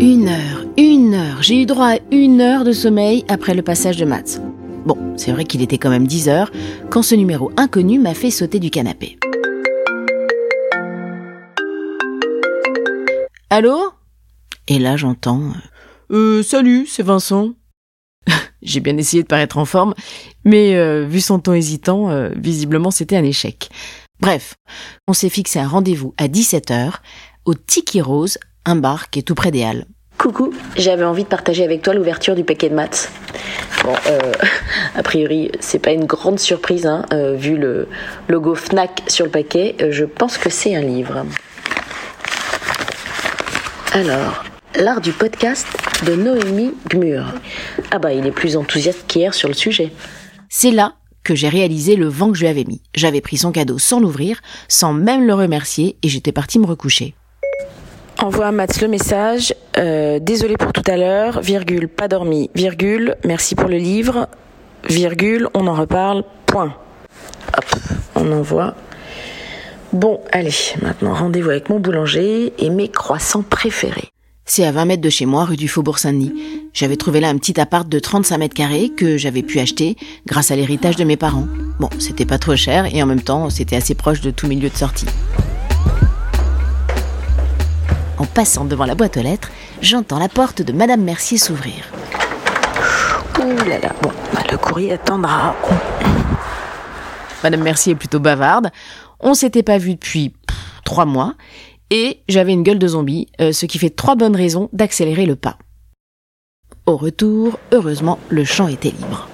Une heure, une heure. J'ai eu droit à une heure de sommeil après le passage de maths. Bon, c'est vrai qu'il était quand même 10 heures quand ce numéro inconnu m'a fait sauter du canapé. Allô? Et là j'entends Euh salut, c'est Vincent. J'ai bien essayé de paraître en forme, mais euh, vu son ton hésitant, euh, visiblement c'était un échec. Bref, on s'est fixé un rendez-vous à 17h au Tiki Rose, un bar qui est tout près des Halles. Coucou, j'avais envie de partager avec toi l'ouverture du paquet de maths. Bon, euh, a priori, c'est pas une grande surprise, hein, euh, vu le logo Fnac sur le paquet. euh, je pense que c'est un livre. Alors, l'art du podcast de Noémie Gmur. Ah bah, il est plus enthousiaste qu'hier sur le sujet. C'est là que j'ai réalisé le vent que je lui avais mis. J'avais pris son cadeau sans l'ouvrir, sans même le remercier, et j'étais partie me recoucher. Envoie à Mats le message. euh, désolé pour tout à l'heure, virgule, pas dormi, virgule, merci pour le livre, virgule, on en reparle, point. Hop, on envoie. Bon, allez, maintenant rendez-vous avec mon boulanger et mes croissants préférés. C'est à 20 mètres de chez moi, rue du Faubourg Saint-Denis. J'avais trouvé là un petit appart de 35 mètres carrés que j'avais pu acheter grâce à l'héritage de mes parents. Bon, c'était pas trop cher et en même temps, c'était assez proche de tous mes lieux de sortie. En passant devant la boîte aux lettres, j'entends la porte de Madame Mercier s'ouvrir. Ouh là là, bon, bah, le courrier attendra. Madame Mercier est plutôt bavarde. On s'était pas vu depuis pff, trois mois et j'avais une gueule de zombie, euh, ce qui fait trois bonnes raisons d'accélérer le pas. Au retour, heureusement, le champ était libre.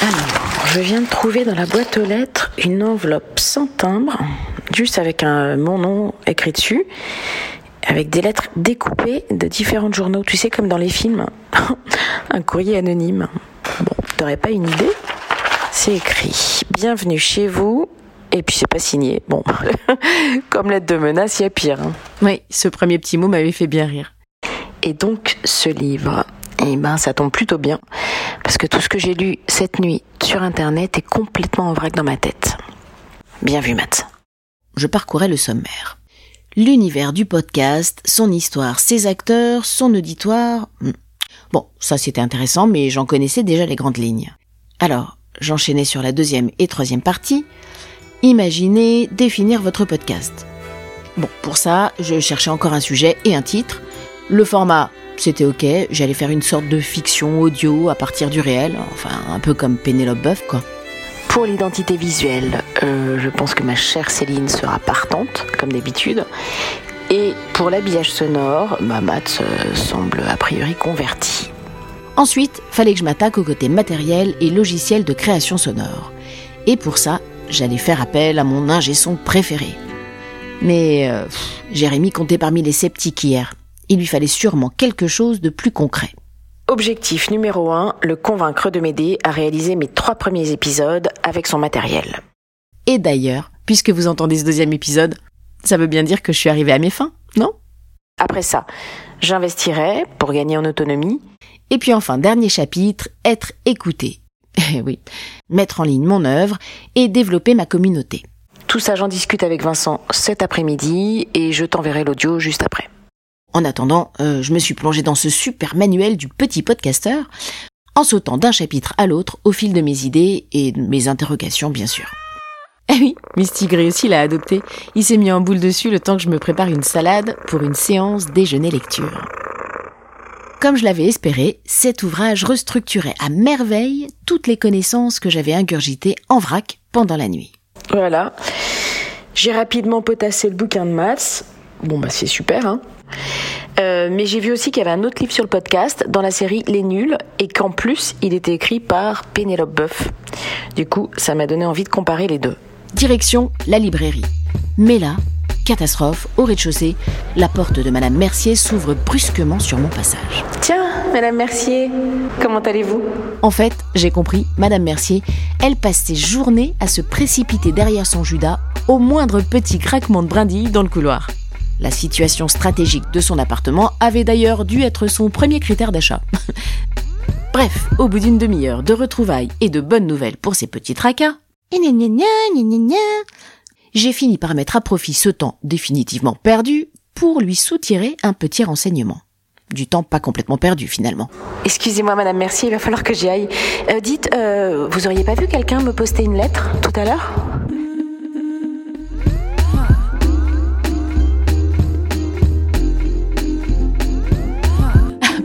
Alors, je viens de trouver dans la boîte aux lettres une enveloppe sans timbre, juste avec un, mon nom écrit dessus, avec des lettres découpées de différents journaux, tu sais, comme dans les films. un courrier anonyme. Bon, t'aurais pas une idée? C'est écrit Bienvenue chez vous. Et puis c'est pas signé. Bon, comme lettre de menace, il y a pire. hein. Oui, ce premier petit mot m'avait fait bien rire. Et donc, ce livre, eh ben, ça tombe plutôt bien, parce que tout ce que j'ai lu cette nuit sur Internet est complètement en vrac dans ma tête. Bien vu, Matt. Je parcourais le sommaire. L'univers du podcast, son histoire, ses acteurs, son auditoire. hmm. Bon, ça c'était intéressant, mais j'en connaissais déjà les grandes lignes. Alors, j'enchaînais sur la deuxième et troisième partie. Imaginez définir votre podcast. Bon, pour ça, je cherchais encore un sujet et un titre. Le format, c'était ok, j'allais faire une sorte de fiction audio à partir du réel, enfin un peu comme Pénélope Boeuf, quoi. Pour l'identité visuelle, euh, je pense que ma chère Céline sera partante, comme d'habitude. Et pour l'habillage sonore, ma Matt euh, semble a priori converti. Ensuite, fallait que je m'attaque au côté matériel et logiciel de création sonore. Et pour ça, j'allais faire appel à mon ingé son préféré. Mais euh, pff, Jérémy comptait parmi les sceptiques hier. Il lui fallait sûrement quelque chose de plus concret. Objectif numéro 1, le convaincre de m'aider à réaliser mes trois premiers épisodes avec son matériel. Et d'ailleurs, puisque vous entendez ce deuxième épisode, ça veut bien dire que je suis arrivée à mes fins, non? Après ça, j'investirai pour gagner en autonomie. Et puis enfin, dernier chapitre, être écouté. Eh oui, mettre en ligne mon œuvre et développer ma communauté. Tout ça, j'en discute avec Vincent cet après-midi et je t'enverrai l'audio juste après. En attendant, euh, je me suis plongée dans ce super manuel du petit podcasteur, en sautant d'un chapitre à l'autre au fil de mes idées et de mes interrogations, bien sûr. Eh oui, Mistigri aussi l'a adopté. Il s'est mis en boule dessus le temps que je me prépare une salade pour une séance déjeuner-lecture. Comme je l'avais espéré, cet ouvrage restructurait à merveille toutes les connaissances que j'avais ingurgitées en vrac pendant la nuit. Voilà. J'ai rapidement potassé le bouquin de maths. Bon, bah c'est super, hein. Euh, mais j'ai vu aussi qu'il y avait un autre livre sur le podcast dans la série Les Nuls et qu'en plus il était écrit par Pénélope Boeuf. Du coup, ça m'a donné envie de comparer les deux. Direction la librairie. Mais là, catastrophe, au rez-de-chaussée, la porte de Madame Mercier s'ouvre brusquement sur mon passage. Tiens, Madame Mercier, comment allez-vous? En fait, j'ai compris, Madame Mercier, elle passe ses journées à se précipiter derrière son Judas au moindre petit craquement de brindille dans le couloir. La situation stratégique de son appartement avait d'ailleurs dû être son premier critère d'achat. Bref, au bout d'une demi-heure de retrouvailles et de bonnes nouvelles pour ces petits tracas, j'ai fini par mettre à profit ce temps définitivement perdu pour lui soutirer un petit renseignement. Du temps pas complètement perdu finalement. Excusez-moi, Madame Mercier, il va falloir que j'y aille. Euh, dites, euh, vous auriez pas vu quelqu'un me poster une lettre tout à l'heure?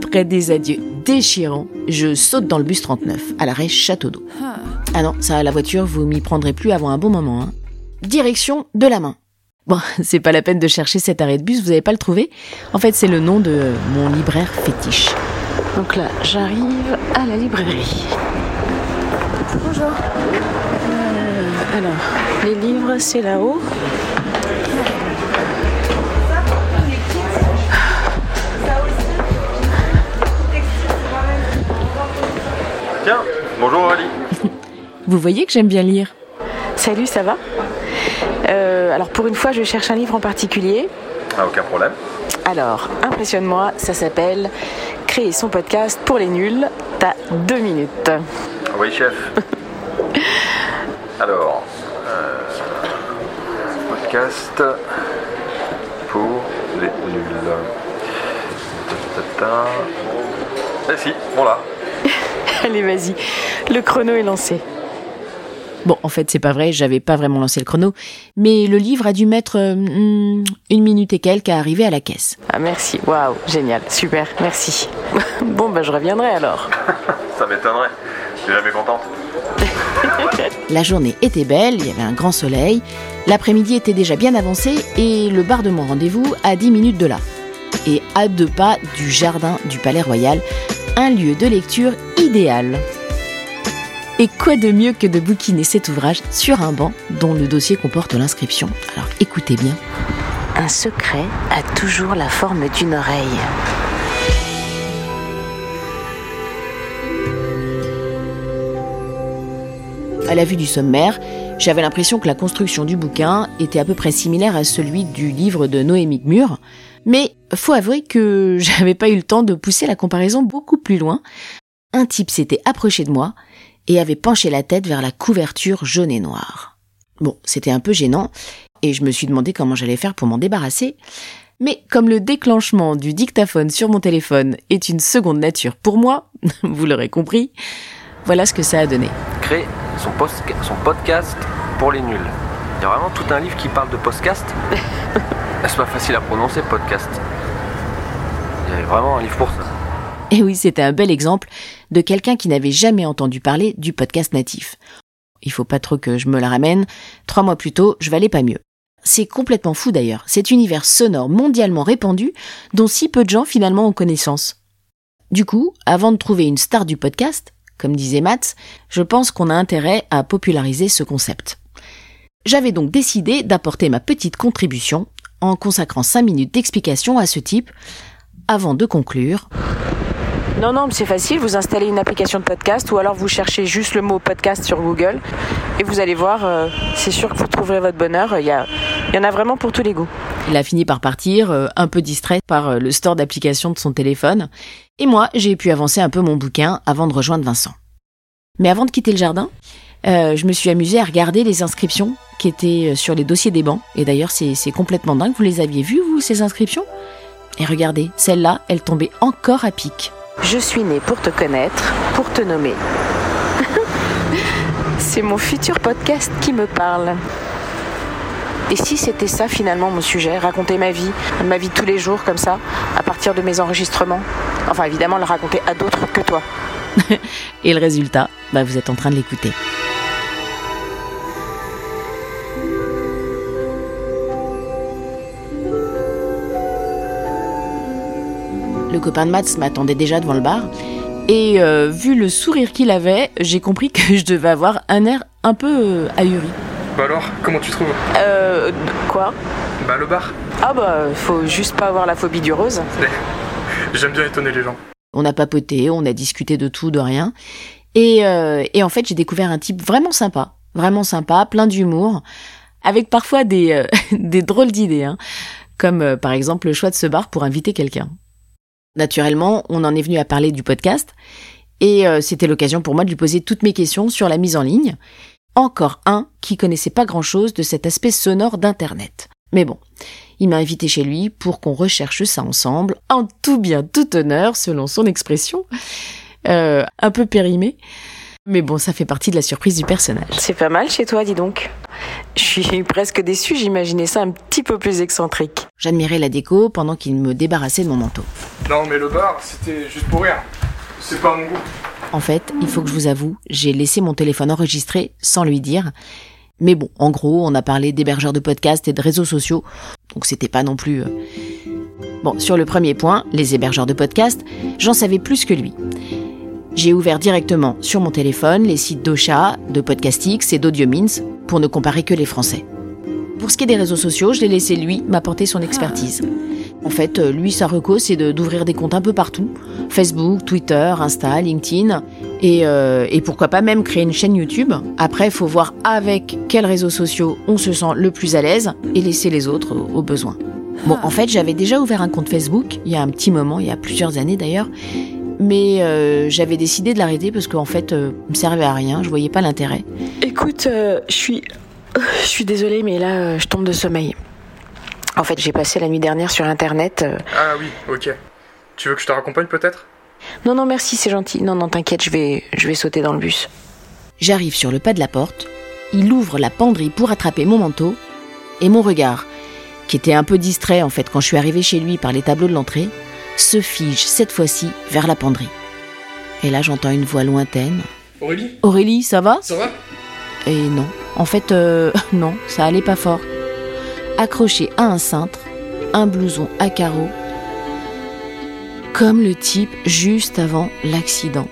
Après des adieux déchirants, je saute dans le bus 39, à l'arrêt Château d'Eau. Ah non, ça, la voiture, vous m'y prendrez plus avant un bon moment. Hein. Direction de la main. Bon, c'est pas la peine de chercher cet arrêt de bus, vous n'allez pas le trouver. En fait, c'est le nom de mon libraire fétiche. Donc là, j'arrive à la librairie. Bonjour. Euh, alors, les livres, c'est là-haut. Bonjour Aurélie. Vous voyez que j'aime bien lire. Salut, ça va Euh, Alors, pour une fois, je cherche un livre en particulier. Ah, aucun problème. Alors, impressionne-moi, ça s'appelle Créer son podcast pour les nuls. T'as deux minutes. Oui, chef. Alors, euh, podcast pour les nuls. Ta-ta-ta. Eh si, voilà. Allez, vas-y. Le chrono est lancé. Bon, en fait, c'est pas vrai, j'avais pas vraiment lancé le chrono, mais le livre a dû mettre euh, hmm, une minute et quelques à arriver à la caisse. Ah, merci. Waouh, génial. Super, merci. bon, bah, je reviendrai alors. Ça m'étonnerait. Je suis jamais contente. La journée était belle, il y avait un grand soleil, l'après-midi était déjà bien avancé et le bar de mon rendez-vous à 10 minutes de là. Et à deux pas du jardin du Palais Royal, un lieu de lecture idéal. Et quoi de mieux que de bouquiner cet ouvrage sur un banc dont le dossier comporte l'inscription? Alors écoutez bien. Un secret a toujours la forme d'une oreille. À la vue du sommaire, j'avais l'impression que la construction du bouquin était à peu près similaire à celui du livre de Noémie Gmur, mais faut avouer que j'avais pas eu le temps de pousser la comparaison beaucoup plus loin. Un type s'était approché de moi et avait penché la tête vers la couverture jaune et noire. Bon, c'était un peu gênant, et je me suis demandé comment j'allais faire pour m'en débarrasser. Mais comme le déclenchement du dictaphone sur mon téléphone est une seconde nature pour moi, vous l'aurez compris, voilà ce que ça a donné. Créer son, post- son podcast pour les nuls. Il y a vraiment tout un livre qui parle de podcast? C'est pas facile à prononcer, podcast? Vraiment un livre pour ça. Et oui, c'était un bel exemple de quelqu'un qui n'avait jamais entendu parler du podcast natif. Il faut pas trop que je me la ramène. Trois mois plus tôt, je valais pas mieux. C'est complètement fou d'ailleurs, cet univers sonore mondialement répandu dont si peu de gens finalement ont connaissance. Du coup, avant de trouver une star du podcast, comme disait Mats, je pense qu'on a intérêt à populariser ce concept. J'avais donc décidé d'apporter ma petite contribution en consacrant 5 minutes d'explication à ce type avant de conclure. Non, non, mais c'est facile. Vous installez une application de podcast ou alors vous cherchez juste le mot podcast sur Google et vous allez voir, euh, c'est sûr que vous trouverez votre bonheur. Il y, a, il y en a vraiment pour tous les goûts. Il a fini par partir, euh, un peu distrait par euh, le store d'applications de son téléphone, et moi j'ai pu avancer un peu mon bouquin avant de rejoindre Vincent. Mais avant de quitter le jardin, euh, je me suis amusée à regarder les inscriptions qui étaient sur les dossiers des bancs, et d'ailleurs c'est complètement dingue, vous les aviez vues vous ces inscriptions? Et regardez, celle-là, elle tombait encore à pic. Je suis née pour te connaître, pour te nommer. c'est mon futur podcast qui me parle. Et si c'était ça finalement mon sujet, raconter ma vie, ma vie de tous les jours comme ça, à partir de mes enregistrements? Enfin évidemment le raconter à d'autres que toi. Et le résultat, bah vous êtes en train de l'écouter. Le copain de Mats m'attendait déjà devant le bar. Et euh, vu le sourire qu'il avait, j'ai compris que je devais avoir un air un peu euh, ahuri. Bah alors, comment tu trouves? Euh. Quoi? Bah le bar. Ah bah faut juste pas avoir la phobie du rose. J'aime bien étonner les gens. On a papoté, on a discuté de tout, de rien. Et, euh, et en fait, j'ai découvert un type vraiment sympa, vraiment sympa, plein d'humour, avec parfois des, euh, des drôles d'idées, hein, comme euh, par exemple le choix de ce bar pour inviter quelqu'un. Naturellement, on en est venu à parler du podcast, et euh, c'était l'occasion pour moi de lui poser toutes mes questions sur la mise en ligne. Encore un qui connaissait pas grand-chose de cet aspect sonore d'Internet. Mais bon, Il m'a invité chez lui pour qu'on recherche ça ensemble, en tout bien, tout honneur, selon son expression, euh, un peu périmée. Mais bon, ça fait partie de la surprise du personnage. C'est pas mal chez toi, dis donc. Je suis presque déçue, j'imaginais ça un petit peu plus excentrique. J'admirais la déco pendant qu'il me débarrassait de mon manteau. Non, mais le bar, c'était juste pour rire. C'est pas mon goût. En fait, il faut que je vous avoue, j'ai laissé mon téléphone enregistré sans lui dire. Mais bon, en gros, on a parlé d'hébergeurs de podcasts et de réseaux sociaux, donc c'était pas non plus... euh. Bon, sur le premier point, les hébergeurs de podcasts, j'en savais plus que lui. J'ai ouvert directement sur mon téléphone les sites d'Ocha, de Podcastix et d'Audiomins pour ne comparer que les Français. Pour ce qui est des réseaux sociaux, je l'ai laissé lui m'apporter son expertise. En fait, euh, lui, sa reco, c'est de- d'ouvrir des comptes un peu partout. Facebook, Twitter, Insta, LinkedIn. Et, euh, et pourquoi pas même créer une chaîne YouTube. Après, il faut voir avec quels réseaux sociaux on se sent le plus à l'aise et laisser les autres au, au besoin. Bon, en fait, j'avais déjà ouvert un compte Facebook, il y a un petit moment, il y a plusieurs années d'ailleurs. Mais euh, j'avais décidé de l'arrêter parce qu'en fait, euh, il me servait à rien, je voyais pas l'intérêt. Écoute, euh, je suis. Je suis désolée, mais là, euh, je tombe de sommeil. En fait, j'ai passé la nuit dernière sur Internet. euh, Ah oui, ok. Tu veux que je te raccompagne peut-être? Non, non, merci, c'est gentil. Non, non, t'inquiète, je vais, je vais sauter dans le bus. J'arrive sur le pas de la porte, il ouvre la penderie pour attraper mon manteau, et mon regard, qui était un peu distrait en fait quand je suis arrivée chez lui par les tableaux de l'entrée, se fige cette fois-ci vers la penderie. Et là j'entends une voix lointaine. Aurélie? Aurélie, ça va? Ça va? Et non, en fait, euh, non, ça allait pas fort. Accroché à un cintre, un blouson à carreaux, comme le type juste avant l'accident.